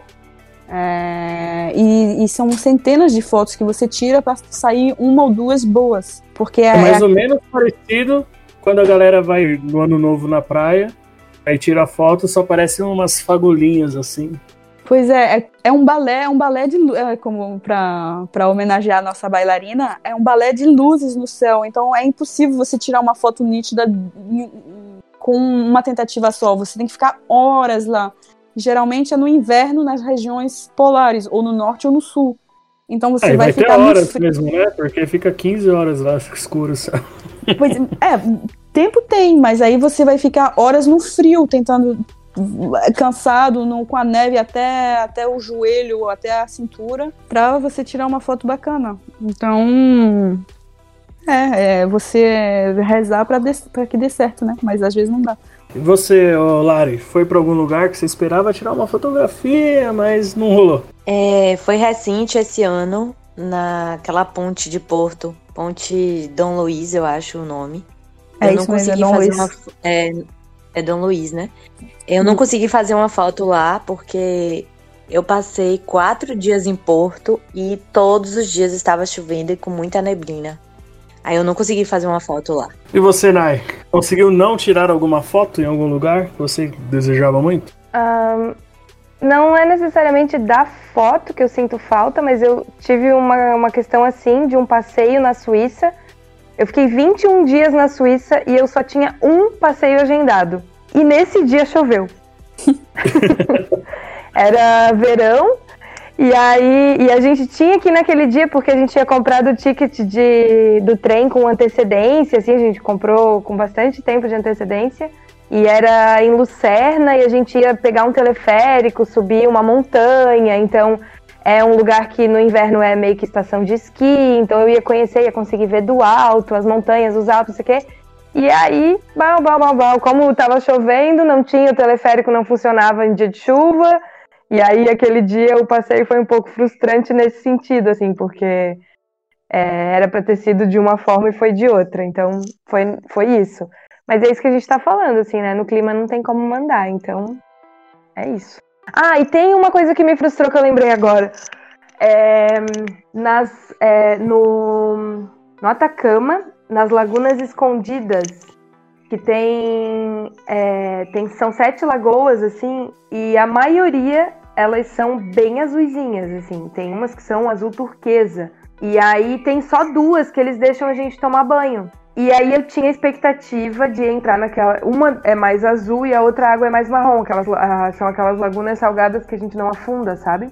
É, e, e, são centenas de fotos que você tira para sair uma ou duas boas. Porque é, é mais é ou menos parecido quando a galera vai no ano novo na praia, aí tira a foto, só aparecem umas fagulhinhas assim. Pois é, é, é, um balé, é um balé de é, como para homenagear a nossa bailarina, é um balé de luzes no céu. Então é impossível você tirar uma foto nítida com uma tentativa só. Você tem que ficar horas lá. Geralmente é no inverno nas regiões polares, ou no norte ou no sul. Então você é, vai, vai ficar ter horas mesmo, né? Porque fica 15 horas lá escuro céu. Pois é, tempo tem, mas aí você vai ficar horas no frio tentando cansado, no, com a neve até, até o joelho, até a cintura, pra você tirar uma foto bacana. Então, é, é você rezar pra, pra que dê certo, né? Mas às vezes não dá. E você, oh, Lari, foi para algum lugar que você esperava tirar uma fotografia, mas não rolou? É, foi recente esse ano, naquela ponte de Porto, Ponte Dom Luiz, eu acho o nome. É eu não consegui mesmo, é fazer Luiz. uma. É, é Dom Luiz, né? Eu não consegui fazer uma foto lá porque eu passei quatro dias em Porto e todos os dias estava chovendo e com muita neblina. Aí eu não consegui fazer uma foto lá. E você, Nai? Conseguiu não tirar alguma foto em algum lugar que você desejava muito? Um, não é necessariamente da foto que eu sinto falta, mas eu tive uma, uma questão assim de um passeio na Suíça. Eu fiquei 21 dias na Suíça e eu só tinha um passeio agendado. E nesse dia choveu. Era verão, e aí e a gente tinha que ir naquele dia, porque a gente tinha comprado o ticket de, do trem com antecedência, assim, a gente comprou com bastante tempo de antecedência. E era em Lucerna e a gente ia pegar um teleférico, subir uma montanha, então é um lugar que no inverno é meio que estação de esqui, então eu ia conhecer, ia conseguir ver do alto, as montanhas, os altos, não sei o quê. E aí, bal, bal, bal, bal, como estava chovendo, não tinha, o teleférico não funcionava em dia de chuva, e aí aquele dia o passeio foi um pouco frustrante nesse sentido, assim, porque é, era para ter sido de uma forma e foi de outra, então foi, foi isso. Mas é isso que a gente está falando, assim, né? No clima não tem como mandar, então é isso. Ah, e tem uma coisa que me frustrou que eu lembrei agora. É, nas, é, no, no Atacama, nas lagunas escondidas, que tem, é, tem são sete lagoas assim, e a maioria elas são bem azuisinhas assim. Tem umas que são azul turquesa. E aí tem só duas que eles deixam a gente tomar banho. E aí eu tinha expectativa de entrar naquela. Uma é mais azul e a outra água é mais marrom. Aquelas, ah, são aquelas lagunas salgadas que a gente não afunda, sabe?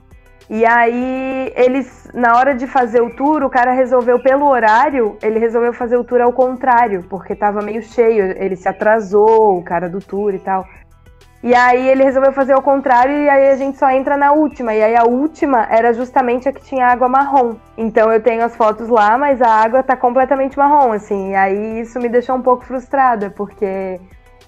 E aí, eles, na hora de fazer o tour, o cara resolveu, pelo horário, ele resolveu fazer o tour ao contrário, porque tava meio cheio, ele se atrasou, o cara do tour e tal. E aí ele resolveu fazer ao contrário e aí a gente só entra na última. E aí a última era justamente a que tinha água marrom. Então eu tenho as fotos lá, mas a água tá completamente marrom, assim. E aí isso me deixou um pouco frustrada, porque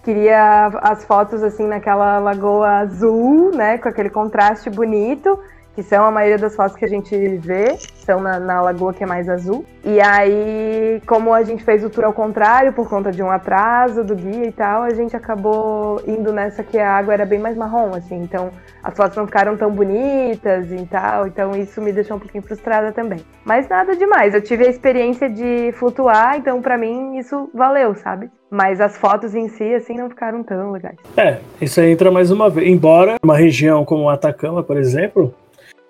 queria as fotos assim naquela lagoa azul, né, com aquele contraste bonito que são a maioria das fotos que a gente vê, são na, na, lagoa que é mais azul. E aí, como a gente fez o tour ao contrário, por conta de um atraso do guia e tal, a gente acabou indo nessa que a água era bem mais marrom, assim. Então, as fotos não ficaram tão bonitas e tal, então isso me deixou um pouquinho frustrada também. Mas nada demais, eu tive a experiência de flutuar, então para mim isso valeu, sabe? Mas as fotos em si, assim, não ficaram tão legais. É, isso aí entra mais uma vez. Embora uma região como o Atacama, por exemplo,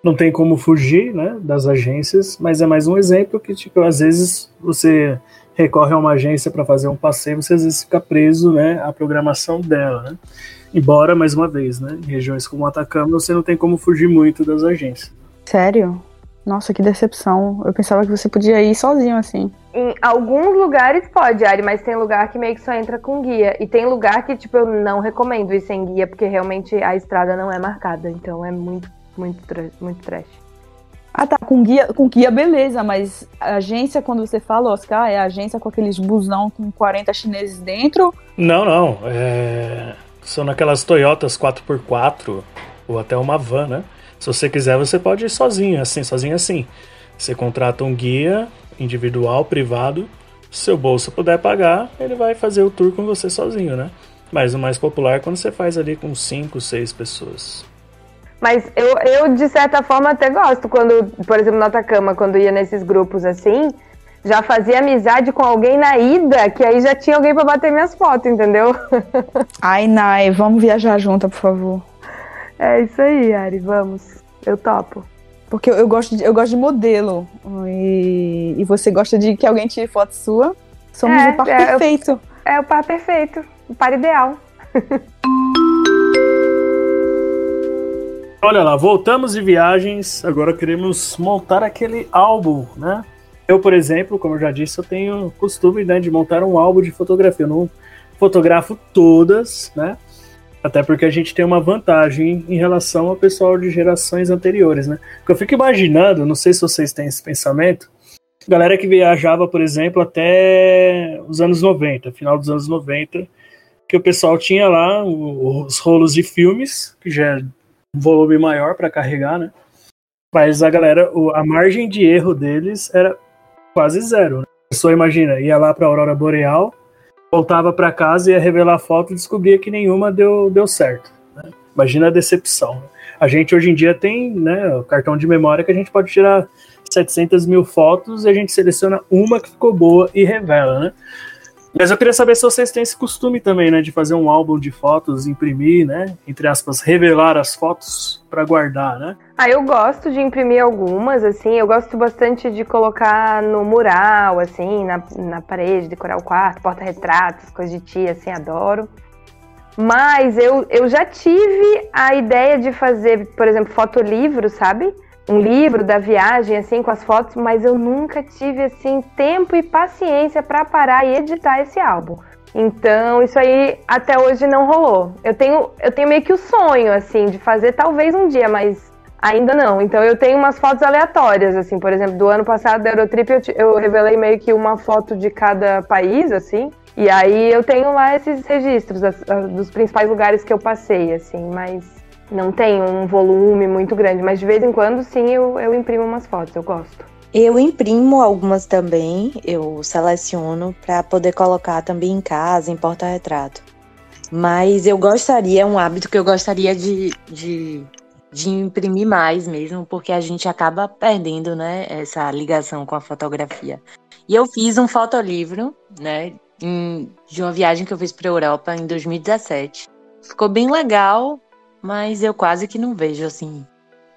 não tem como fugir né, das agências, mas é mais um exemplo que, tipo, às vezes você recorre a uma agência para fazer um passeio, você às vezes fica preso né, à programação dela. Né? Embora, mais uma vez, né, em regiões como o Atacama, você não tem como fugir muito das agências. Sério? Nossa, que decepção. Eu pensava que você podia ir sozinho assim. Em alguns lugares pode, Ari, mas tem lugar que meio que só entra com guia. E tem lugar que, tipo, eu não recomendo ir sem guia, porque realmente a estrada não é marcada. Então é muito, muito, tra- muito trash. Ah, tá. Com guia, com guia, beleza, mas a agência, quando você fala, Oscar, é a agência com aqueles busão com 40 chineses dentro. Não, não. é, São naquelas Toyotas 4x4 ou até uma van, né? Se você quiser, você pode ir sozinho, assim, sozinho assim. Você contrata um guia individual, privado. Se seu bolso puder pagar, ele vai fazer o tour com você sozinho, né? Mas o mais popular é quando você faz ali com 5, 6 pessoas. Mas eu, eu, de certa forma, até gosto quando, por exemplo, no Atacama, quando ia nesses grupos assim, já fazia amizade com alguém na ida, que aí já tinha alguém pra bater minhas fotos, entendeu? Ai, Nai, vamos viajar junto, por favor. É isso aí, Ari, vamos. Eu topo. Porque eu, eu gosto, de, eu gosto de modelo. E, e você gosta de que alguém tire foto sua. Somos É, o par é, eu- perfeito. É o par perfeito, o par ideal. Olha lá, voltamos de viagens, agora queremos montar aquele álbum, né? Eu, por exemplo, como eu já disse, eu tenho costume né, de montar um álbum de fotografia. Eu não fotografo todas, né? Até porque a gente tem uma vantagem em relação ao pessoal de gerações anteriores, né? Porque eu fico imaginando, não sei se vocês têm esse pensamento, galera que viajava, por exemplo, até os anos 90, final dos anos 90, que o pessoal tinha lá os rolos de filmes, que já volume maior para carregar, né? Mas a galera, a margem de erro deles era quase zero. Né? A pessoa, imagina, ia lá para Aurora Boreal, voltava para casa, ia revelar foto e descobria que nenhuma deu, deu certo. né? Imagina a decepção. A gente hoje em dia tem né, o cartão de memória que a gente pode tirar 700 mil fotos e a gente seleciona uma que ficou boa e revela, né? Mas eu queria saber se vocês têm esse costume também, né, de fazer um álbum de fotos, imprimir, né, entre aspas, revelar as fotos para guardar, né? Ah, eu gosto de imprimir algumas, assim, eu gosto bastante de colocar no mural, assim, na, na parede, decorar o quarto, porta-retratos, coisa de tia, assim, adoro. Mas eu, eu já tive a ideia de fazer, por exemplo, fotolivro, sabe? Um livro da viagem, assim, com as fotos, mas eu nunca tive, assim, tempo e paciência para parar e editar esse álbum. Então, isso aí até hoje não rolou. Eu tenho, eu tenho meio que o sonho, assim, de fazer talvez um dia, mas ainda não. Então, eu tenho umas fotos aleatórias, assim, por exemplo, do ano passado da Eurotrip, eu, eu revelei meio que uma foto de cada país, assim. E aí eu tenho lá esses registros as- as- dos principais lugares que eu passei, assim, mas não tenho um volume muito grande. Mas de vez em quando, sim, eu, eu imprimo umas fotos, eu gosto. Eu imprimo algumas também, eu seleciono para poder colocar também em casa, em porta-retrato. Mas eu gostaria, é um hábito que eu gostaria de, de, de imprimir mais mesmo, porque a gente acaba perdendo, né, essa ligação com a fotografia. E eu fiz um fotolivro, né, em- de uma viagem que eu fiz para Europa em 2017. Ficou bem legal, mas eu quase que não vejo assim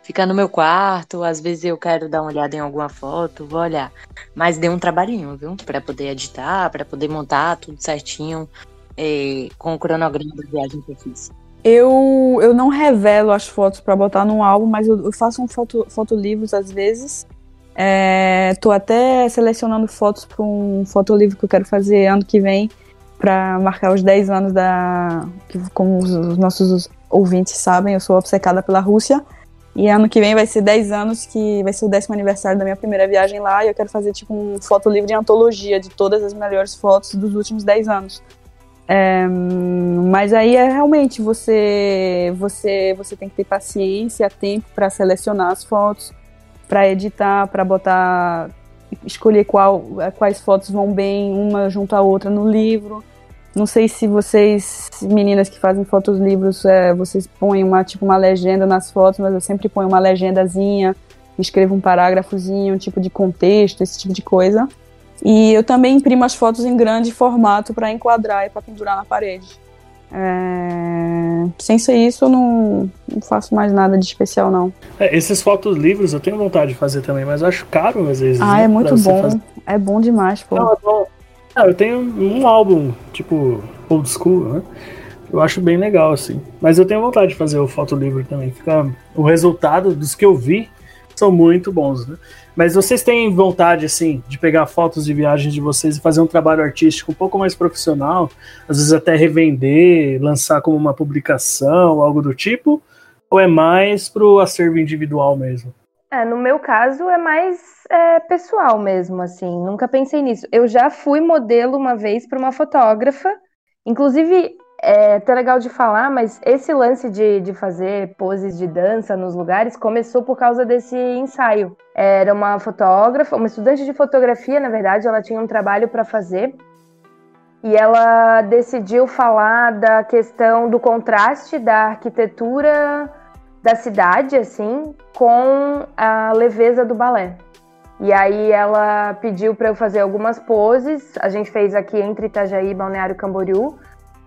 Fica no meu quarto, às vezes eu quero dar uma olhada em alguma foto, vou olhar. Mas deu um trabalhinho, viu? Pra poder editar, pra poder montar tudo certinho, eh, com o cronograma da viagem que eu fiz. Eu, eu não revelo as fotos pra botar num álbum, mas eu, eu faço um foto, fotolivros às vezes. É, tô até selecionando fotos para um fotolivro que eu quero fazer ano que vem para marcar os 10 anos da. Como os, os nossos ouvintes sabem, eu sou obcecada pela Rússia. E ano que vem vai ser 10 anos, que vai ser o décimo aniversário da minha primeira viagem lá, e eu quero fazer tipo um fotolivro de antologia de todas as melhores fotos dos últimos 10 anos. É, mas aí é realmente você você você tem que ter paciência, tempo para selecionar as fotos, para editar, para botar escolher qual, quais fotos vão bem uma junto à outra no livro. Não sei se vocês, meninas que fazem fotos livros, é, vocês põem uma tipo uma legenda nas fotos, mas eu sempre ponho uma legendazinha, escrevo um parágrafozinho, um tipo de contexto, esse tipo de coisa. E eu também imprimo as fotos em grande formato para enquadrar e para pendurar na parede. É... Sem ser isso, eu não, não faço mais nada de especial, não. É, esses fotos livros eu tenho vontade de fazer também, mas eu acho caro às vezes. Ah, né, é muito bom. fazer. É bom demais, pô. Não, é bom. Ah, eu tenho um álbum, tipo, old school, né? Eu acho bem legal, assim. Mas eu tenho vontade de fazer o fotolivro também. Fica o resultado dos que eu vi são muito bons, né? Mas vocês têm vontade, assim, de pegar fotos de viagens de vocês e fazer um trabalho artístico um pouco mais profissional, às vezes até revender, lançar como uma publicação, algo do tipo? Ou é mais pro acervo individual mesmo? É, no meu caso é mais é, pessoal mesmo, assim, nunca pensei nisso. Eu já fui modelo uma vez para uma fotógrafa, inclusive é até legal de falar, mas esse lance de, de fazer poses de dança nos lugares começou por causa desse ensaio. Era uma fotógrafa, uma estudante de fotografia, na verdade, ela tinha um trabalho para fazer e ela decidiu falar da questão do contraste da arquitetura da cidade, assim, com a leveza do balé. E aí ela pediu para eu fazer algumas poses. A gente fez aqui entre Itajaí e Balneário Camboriú.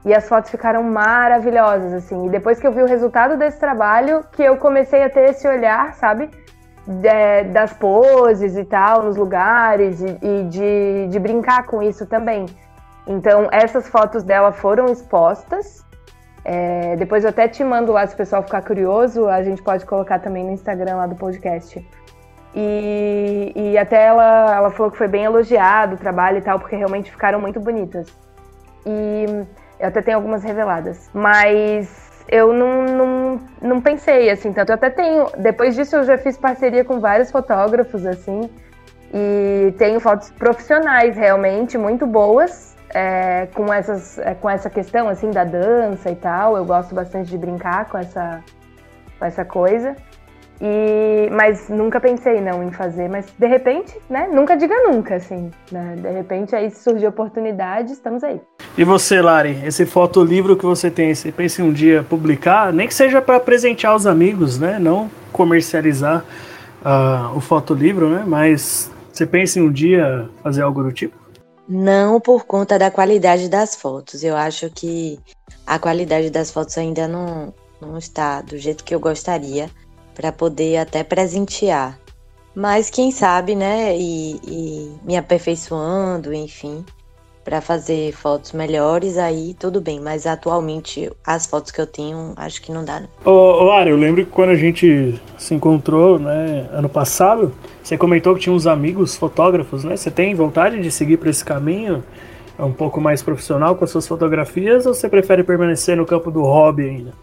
E as fotos ficaram maravilhosas, assim. E depois que eu vi o resultado desse trabalho, que eu comecei a ter esse olhar, sabe? De, das poses e tal, nos lugares, e, e de, de brincar com isso também. Então, essas fotos dela foram expostas. É, depois eu até te mando lá, se o pessoal ficar curioso, a gente pode colocar também no Instagram lá do podcast. E, e até ela, ela falou que foi bem elogiado o trabalho e tal, porque realmente ficaram muito bonitas. E eu até tenho algumas reveladas. Mas eu não, não, não pensei assim tanto. Eu até tenho. Depois disso, eu já fiz parceria com vários fotógrafos, assim. E tenho fotos profissionais realmente muito boas. É, com, essas, é, com essa questão assim da dança e tal, eu gosto bastante de brincar com essa, com essa coisa. E, mas nunca pensei não em fazer, mas de repente, né? Nunca diga nunca, assim. Né? De repente aí surgiu oportunidade, estamos aí. E você, Lari, esse fotolivro que você tem, você pensa em um dia publicar, nem que seja para presentear os amigos, né? Não comercializar uh, o fotolivro, né? Mas você pensa em um dia fazer algo do tipo? Não por conta da qualidade das fotos. Eu acho que a qualidade das fotos ainda não, não está do jeito que eu gostaria para poder até presentear. Mas quem sabe, né? E, e me aperfeiçoando, enfim, para fazer fotos melhores, aí tudo bem. Mas atualmente as fotos que eu tenho, acho que não dá. Ô, ô Ari, eu lembro que quando a gente se encontrou, né, ano passado, você comentou que tinha uns amigos fotógrafos, né? Você tem vontade de seguir por esse caminho? É um pouco mais profissional com as suas fotografias ou você prefere permanecer no campo do hobby ainda?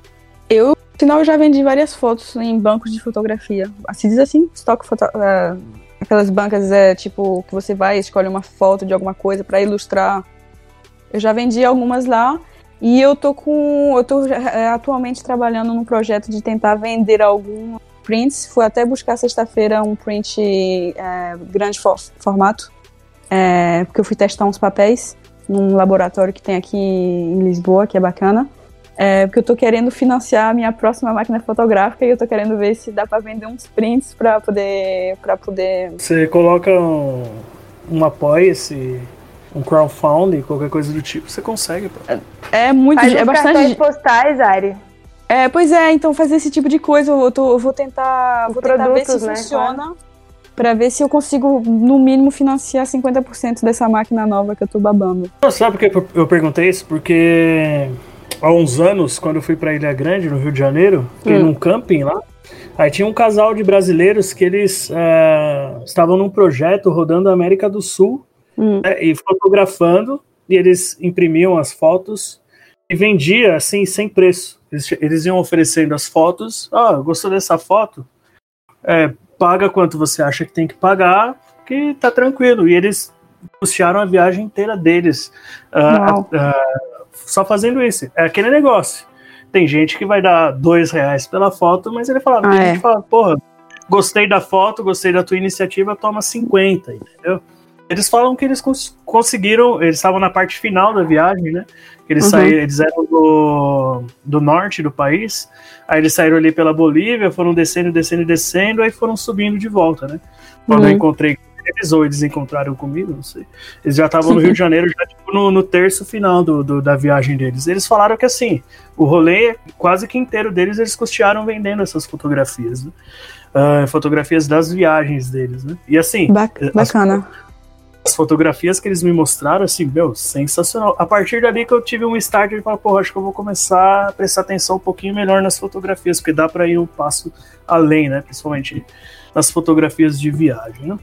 Eu Sinal, eu já vendi várias fotos em bancos de fotografia. Se diz assim, estoque foto... Uh, aquelas bancas é tipo que você vai escolhe uma foto de alguma coisa para ilustrar. Eu já vendi algumas lá e eu tô com eu tô é, atualmente trabalhando num projeto de tentar vender alguns prints. Fui até buscar sexta-feira um print é, grande for, formato, é, porque eu fui testar uns papéis num laboratório que tem aqui em Lisboa, que é bacana. É, porque eu tô querendo financiar a minha próxima máquina fotográfica e eu tô querendo ver se dá para vender uns prints para poder para poder Você coloca um, um apoia-se, um crowdfunding, qualquer coisa do tipo, você consegue, pô. É, é muito, Faz é bastante postais, Ari. É, pois é, então fazer esse tipo de coisa, eu, tô, eu vou tentar, Os vou tentar ver se né, funciona. Pra ver se eu consigo, no mínimo, financiar 50% dessa máquina nova que eu tô babando. Não, sabe por que eu perguntei isso? Porque há uns anos, quando eu fui para Ilha Grande, no Rio de Janeiro, fiquei Hum. num camping lá. Aí tinha um casal de brasileiros que eles eh, estavam num projeto rodando a América do Sul Hum. né, e fotografando, e eles imprimiam as fotos e vendia assim, sem preço. Eles, eles iam oferecendo as fotos. Ah, gostou dessa foto? É, paga quanto você acha que tem que pagar, que tá tranquilo. E eles custearam a viagem inteira deles. Uau. Só fazendo isso. É aquele negócio. Tem gente que vai dar dois reais pela foto, mas ele fala, Ah, tem é. gente que fala, porra, gostei da foto, gostei da tua iniciativa, toma 50, entendeu? Eles falam que eles cons- conseguiram, eles estavam na parte final da viagem, né? Eles, Uhum. saíram, eles eram do, do norte do país, aí eles saíram ali pela Bolívia, foram descendo, descendo, descendo, aí foram subindo de volta, né? Quando eu Uhum. encontrei eles, ou eles encontraram comigo, não sei. Eles já estavam no Rio de Janeiro, já tipo, no, no terço final do, do- da viagem deles. Eles falaram que assim, o rolê quase que inteiro deles eles custearam vendendo essas fotografias, né? Ah, fotografias das viagens deles, né? E assim, Ba- as- bacana. as fotografias que eles me mostraram, assim, meu, sensacional. A partir dali que eu tive um start de falar, porra, acho que eu vou começar a prestar atenção um pouquinho melhor nas fotografias, porque dá pra ir um passo além, né? Principalmente nas fotografias de viagem. Né?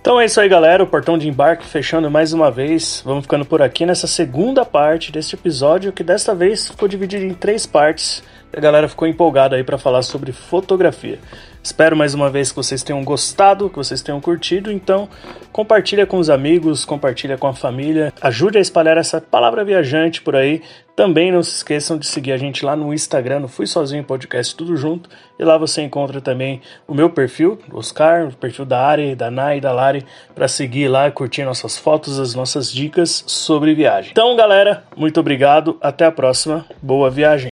Então é isso aí, galera. O portão de embarque fechando mais uma vez. Vamos ficando por aqui nessa segunda parte deste episódio, que desta vez ficou dividido em três partes. A galera ficou empolgada aí para falar sobre fotografia. Espero mais uma vez que vocês tenham gostado, que vocês tenham curtido. Então, compartilha com os amigos, compartilha com a família, ajude a espalhar essa palavra viajante por aí. Também não se esqueçam de seguir a gente lá no Instagram, no Fui Sozinho Podcast, tudo junto. E lá você encontra também o meu perfil, Oscar, o perfil da Ari, da Nai da Lari, para seguir lá e curtir nossas fotos, as nossas dicas sobre viagem. Então, galera, muito obrigado, até a próxima, boa viagem.